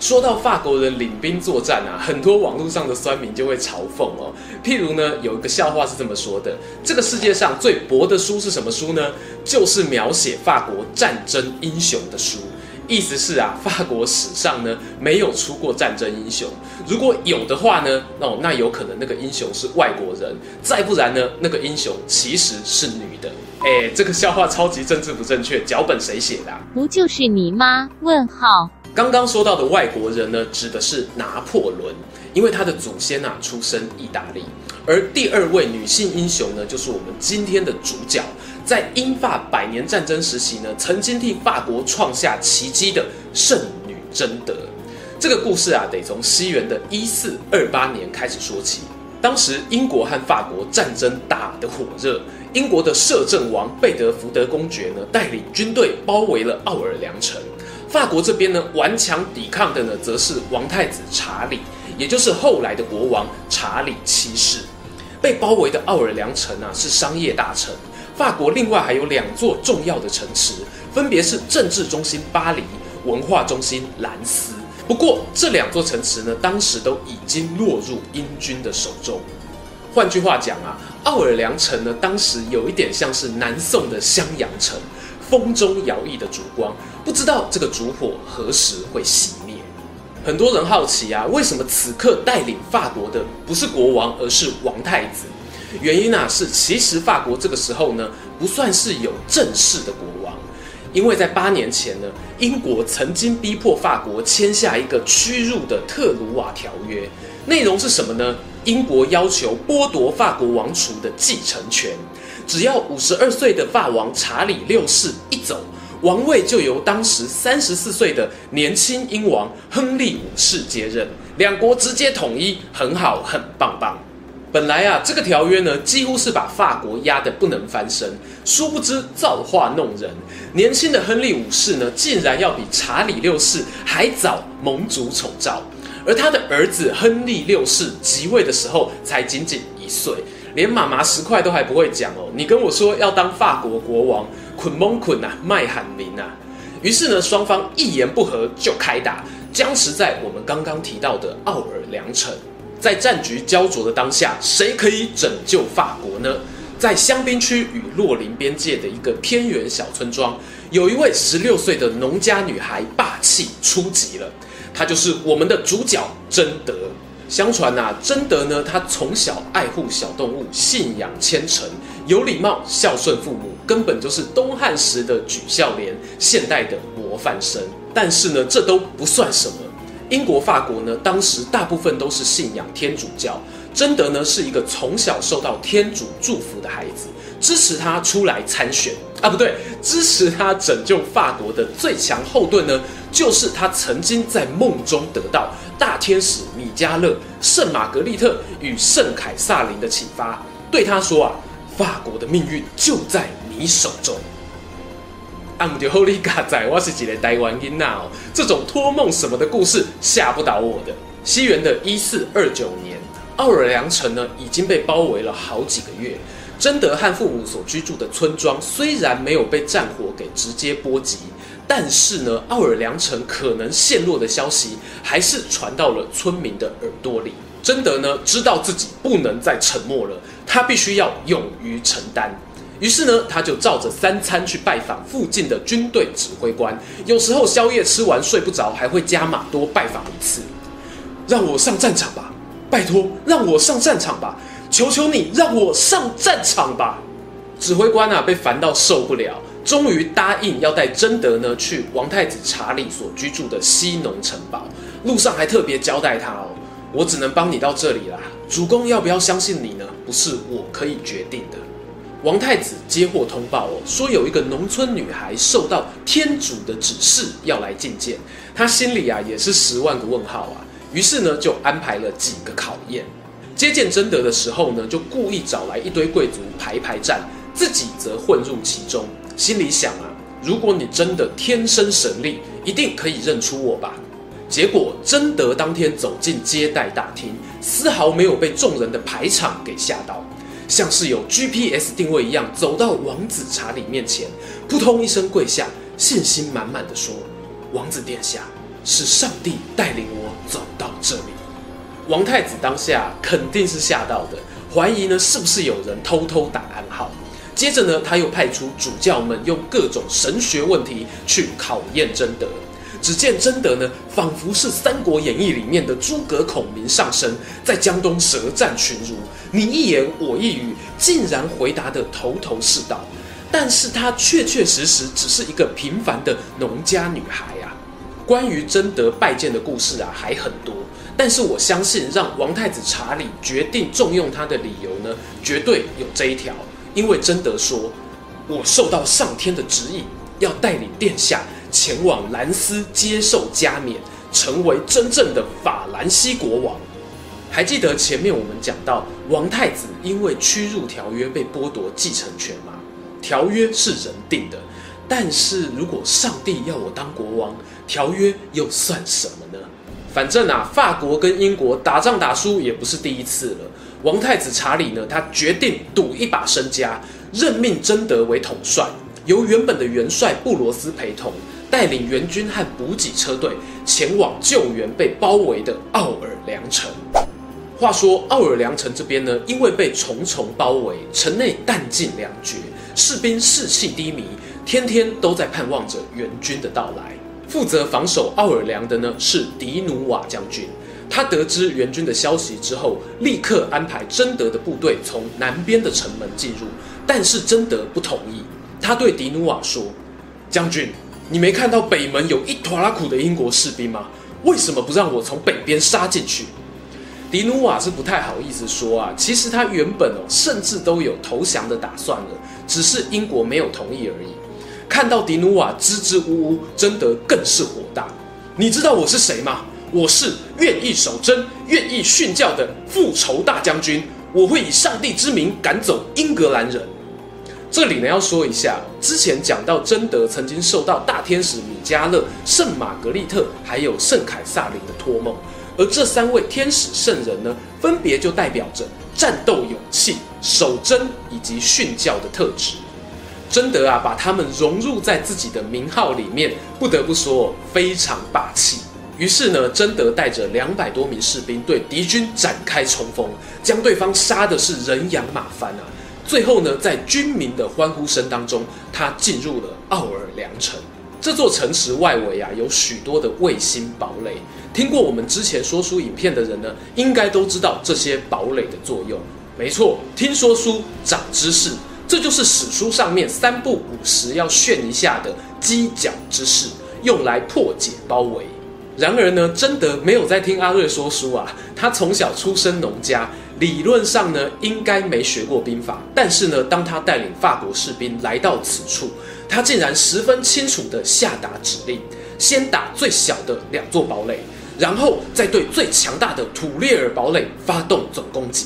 说到法国人领兵作战啊，很多网络上的酸民就会嘲讽哦。譬如呢，有一个笑话是这么说的：这个世界上最薄的书是什么书呢？就是描写法国战争英雄的书。意思是啊，法国史上呢没有出过战争英雄。如果有的话呢，哦，那有可能那个英雄是外国人。再不然呢，那个英雄其实是女的。哎，这个笑话超级政治不正确，脚本谁写的？不就是你吗？问号。刚刚说到的外国人呢，指的是拿破仑，因为他的祖先啊出身意大利。而第二位女性英雄呢，就是我们今天的主角，在英法百年战争时期呢，曾经替法国创下奇迹的圣女贞德。这个故事啊，得从西元的一四二八年开始说起。当时英国和法国战争打得火热，英国的摄政王贝德福德公爵呢，带领军队包围了奥尔良城。法国这边呢，顽强抵抗的呢，则是王太子查理，也就是后来的国王查理七世。被包围的奥尔良城啊，是商业大城。法国另外还有两座重要的城池，分别是政治中心巴黎、文化中心兰斯。不过这两座城池呢，当时都已经落入英军的手中。换句话讲啊，奥尔良城呢，当时有一点像是南宋的襄阳城。风中摇曳的烛光，不知道这个烛火何时会熄灭。很多人好奇啊，为什么此刻带领法国的不是国王，而是王太子？原因啊，是其实法国这个时候呢，不算是有正式的国王，因为在八年前呢，英国曾经逼迫法国签下一个屈辱的特鲁瓦条约，内容是什么呢？英国要求剥夺法国王储的继承权。只要五十二岁的法王查理六世一走，王位就由当时三十四岁的年轻英王亨利五世接任，两国直接统一，很好，很棒棒。本来啊，这个条约呢，几乎是把法国压得不能翻身，殊不知造化弄人，年轻的亨利五世呢，竟然要比查理六世还早蒙主丑召，而他的儿子亨利六世即位的时候才仅仅一岁。连妈妈十块都还不会讲哦，你跟我说要当法国国王，捆蒙捆呐，卖喊名啊！于是呢，双方一言不合就开打，僵持在我们刚刚提到的奥尔良城。在战局焦灼的当下，谁可以拯救法国呢？在香槟区与洛林边界的一个偏远小村庄，有一位十六岁的农家女孩，霸气出击了。她就是我们的主角贞德。相传呐，贞德呢，他从小爱护小动物，信仰虔诚，有礼貌，孝顺父母，根本就是东汉时的举孝廉，现代的模范生。但是呢，这都不算什么。英国、法国呢，当时大部分都是信仰天主教。贞德呢，是一个从小受到天主祝福的孩子，支持他出来参选啊，不对，支持他拯救法国的最强后盾呢，就是他曾经在梦中得到大天使米迦勒、圣玛格丽特与圣凯撒琳的启发，对他说啊，法国的命运就在你手中。阿姆迪后利嘎仔，我是一个台湾囡仔哦，这种托梦什么的故事吓不倒我的。西元的一四二九年，奥尔良城呢已经被包围了好几个月。贞德和父母所居住的村庄虽然没有被战火给直接波及，但是呢，奥尔良城可能陷落的消息还是传到了村民的耳朵里。贞德呢知道自己不能再沉默了，他必须要勇于承担。于是呢，他就照着三餐去拜访附近的军队指挥官，有时候宵夜吃完睡不着，还会加码多拜访一次。让我上战场吧，拜托，让我上战场吧。求求你让我上战场吧！指挥官啊，被烦到受不了，终于答应要带贞德呢去王太子查理所居住的西农城堡。路上还特别交代他哦，我只能帮你到这里啦。主公要不要相信你呢？不是我可以决定的。王太子接获通报哦，说有一个农村女孩受到天主的指示要来觐见，他心里啊也是十万个问号啊。于是呢，就安排了几个考验。接见贞德的时候呢，就故意找来一堆贵族排排站，自己则混入其中，心里想啊，如果你真的天生神力，一定可以认出我吧。结果贞德当天走进接待大厅，丝毫没有被众人的排场给吓到，像是有 GPS 定位一样，走到王子查理面前，扑通一声跪下，信心满满的说：“王子殿下，是上帝带领我走到这里。”王太子当下肯定是吓到的，怀疑呢是不是有人偷偷打暗号。接着呢，他又派出主教们用各种神学问题去考验贞德。只见贞德呢，仿佛是《三国演义》里面的诸葛孔明上身，在江东舌战群儒，你一言我一语，竟然回答得头头是道。但是她确确实实只是一个平凡的农家女孩啊。关于贞德拜见的故事啊，还很多。但是我相信，让王太子查理决定重用她的理由呢，绝对有这一条。因为贞德说：“我受到上天的指引，要带领殿下。”前往兰斯接受加冕，成为真正的法兰西国王。还记得前面我们讲到，王太子因为屈辱条约被剥夺继承权吗？条约是人定的，但是如果上帝要我当国王，条约又算什么呢？反正啊，法国跟英国打仗打输也不是第一次了。王太子查理呢，他决定赌一把身家，任命贞德为统帅，由原本的元帅布罗斯陪同。带领援军和补给车队前往救援被包围的奥尔良城。话说奥尔良城这边呢，因为被重重包围，城内弹尽粮绝，士兵士气低迷，天天都在盼望着援军的到来。负责防守奥尔良的呢是迪努瓦将军，他得知援军的消息之后，立刻安排贞德的部队从南边的城门进入，但是贞德不同意。他对迪努瓦说：“将军。”你没看到北门有一拖拉苦的英国士兵吗？为什么不让我从北边杀进去？迪努瓦是不太好意思说啊，其实他原本哦，甚至都有投降的打算了，只是英国没有同意而已。看到迪努瓦支支吾吾，贞德更是火大。你知道我是谁吗？我是愿意守贞、愿意殉教的复仇大将军，我会以上帝之名赶走英格兰人。这里呢要说一下，之前讲到贞德曾经受到大天使米迦勒、圣玛格丽特还有圣凯撒琳的托梦，而这三位天使圣人呢，分别就代表着战斗勇气、守贞以及殉教的特质。贞德啊，把他们融入在自己的名号里面，不得不说非常霸气。于是呢，贞德带着两百多名士兵对敌军展开冲锋，将对方杀的是人仰马翻啊！最后呢，在军民的欢呼声当中，他进入了奥尔良城。这座城池外围啊，有许多的卫星堡垒。听过我们之前说书影片的人呢，应该都知道这些堡垒的作用。没错，听说书长知识，这就是史书上面三不五时要炫一下的犄角之势，用来破解包围。然而呢，贞德没有在听阿瑞说书啊，他从小出身农家。理论上呢，应该没学过兵法，但是呢，当他带领法国士兵来到此处，他竟然十分清楚地下达指令：先打最小的两座堡垒，然后再对最强大的土列尔堡垒发动总攻击。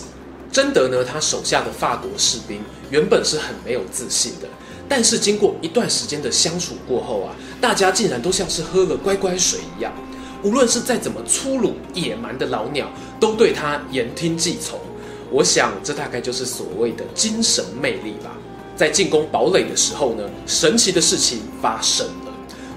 贞德呢，他手下的法国士兵原本是很没有自信的，但是经过一段时间的相处过后啊，大家竟然都像是喝了乖乖水一样。无论是再怎么粗鲁野蛮的老鸟，都对他言听计从。我想，这大概就是所谓的精神魅力吧。在进攻堡垒的时候呢，神奇的事情发生了。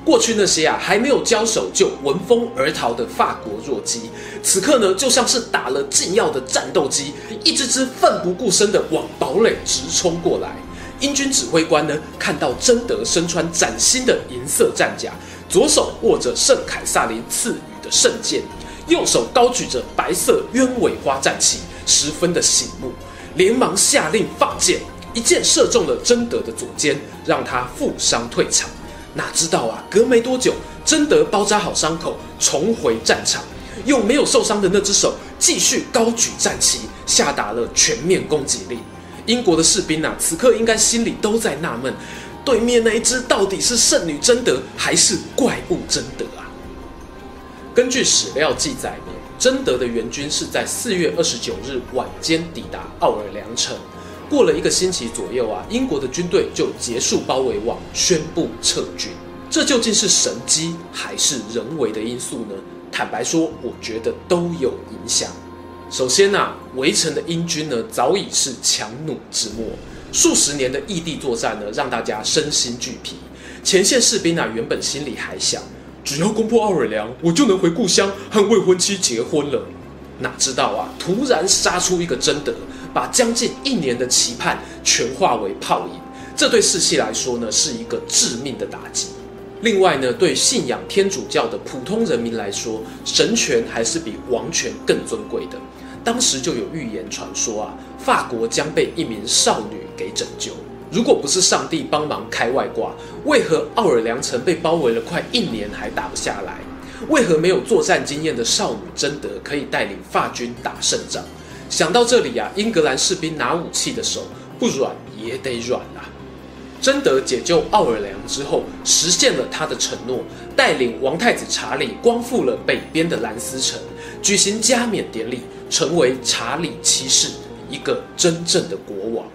过去那些啊还没有交手就闻风而逃的法国弱鸡，此刻呢就像是打了禁药的战斗机，一只只奋不顾身的往堡垒直冲过来。英军指挥官呢看到贞德身穿崭新的银色战甲。左手握着圣凯撒琳赐予的圣剑，右手高举着白色鸢尾花战旗，十分的醒目，连忙下令放箭，一箭射中了贞德的左肩，让他负伤退场。哪知道啊，隔没多久，贞德包扎好伤口，重回战场，用没有受伤的那只手继续高举战旗，下达了全面攻击令。英国的士兵啊，此刻应该心里都在纳闷。对面那一只到底是圣女贞德还是怪物贞德啊？根据史料记载呢，贞德的援军是在四月二十九日晚间抵达奥尔良城。过了一个星期左右啊，英国的军队就结束包围网，宣布撤军。这究竟是神机还是人为的因素呢？坦白说，我觉得都有影响。首先啊，围城的英军呢，早已是强弩之末，数十年的异地作战呢，让大家身心俱疲。前线士兵啊，原本心里还想，只要攻破奥尔良，我就能回故乡和未婚妻结婚了。哪知道啊，突然杀出一个贞德。把将近一年的期盼全化为泡影，这对士气来说呢，是一个致命的打击。另外呢，对信仰天主教的普通人民来说，神权还是比王权更尊贵的。当时就有预言传说啊，法国将被一名少女给拯救。如果不是上帝帮忙开外挂，为何奥尔良城被包围了快一年还打不下来？为何没有作战经验的少女贞德可以带领法军打胜仗？想到这里、啊，英格兰士兵拿武器的手不软也得软啊。贞德解救奥尔良之后，实现了他的承诺，带领王太子查理光复了北边的兰斯城，举行加冕典礼，成为查理七世，一个真正的国王。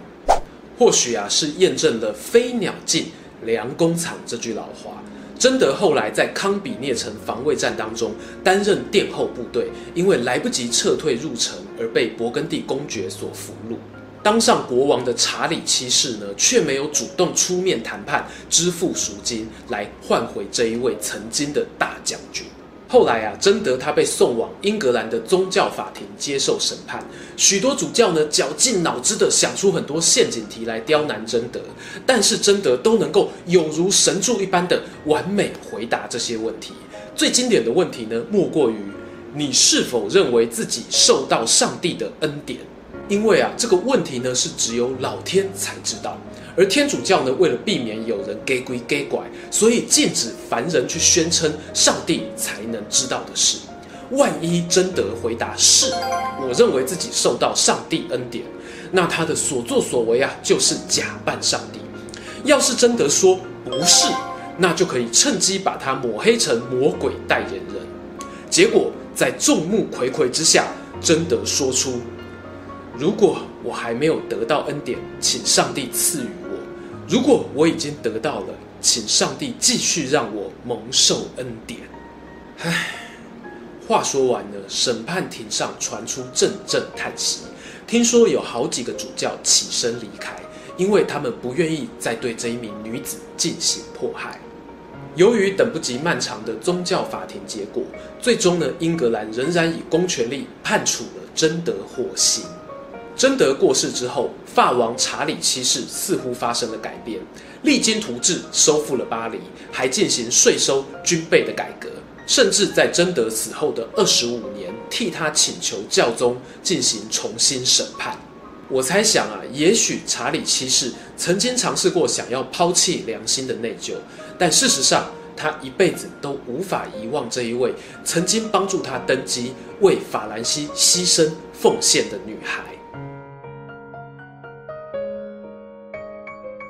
或许啊，是验证了“飞鸟尽，良弓藏”这句老话。贞德后来在康比涅城防卫战当中担任殿后部队，因为来不及撤退入城而被勃艮第公爵所俘虏。当上国王的查理七世呢，却没有主动出面谈判支付赎金来换回这一位曾经的大将军。后来啊，贞德他被送往英格兰的宗教法庭接受审判，许多主教呢绞尽脑汁的想出很多陷阱题来刁难贞德，但是贞德都能够有如神助一般的完美回答这些问题。最经典的问题呢，莫过于你是否认为自己受到上帝的恩典？因为啊，这个问题呢是只有老天才知道。而天主教呢，为了避免有人给鬼假怪，所以禁止凡人去宣称上帝才能知道的事。万一贞德回答是，我认为自己受到上帝恩典，那他的所作所为啊，就是假扮上帝。要是贞德说不是，那就可以趁机把他抹黑成魔鬼代言人。结果在众目睽睽之下，贞德说出。如果我还没有得到恩典，请上帝赐予；如果我已经得到了，请上帝继续让我蒙受恩典。唉，话说完了，审判庭上传出阵阵叹息。听说有好几个主教起身离开，因为他们不愿意再对这一名女子进行迫害。由于等不及漫长的宗教法庭结果，最终呢，英格兰仍然以公权力判处了贞德获刑。贞德过世之后，法王查理七世似乎发生了改变，励精图治，收复了巴黎，还进行税收、军备的改革，甚至在贞德死后的二十五年，替他请求教宗进行重新审判。我猜想啊，也许查理七世曾经尝试过想要抛弃良心的内疚，但事实上，他一辈子都无法遗忘这一位曾经帮助他登基、为法兰西牺牲奉献的女孩。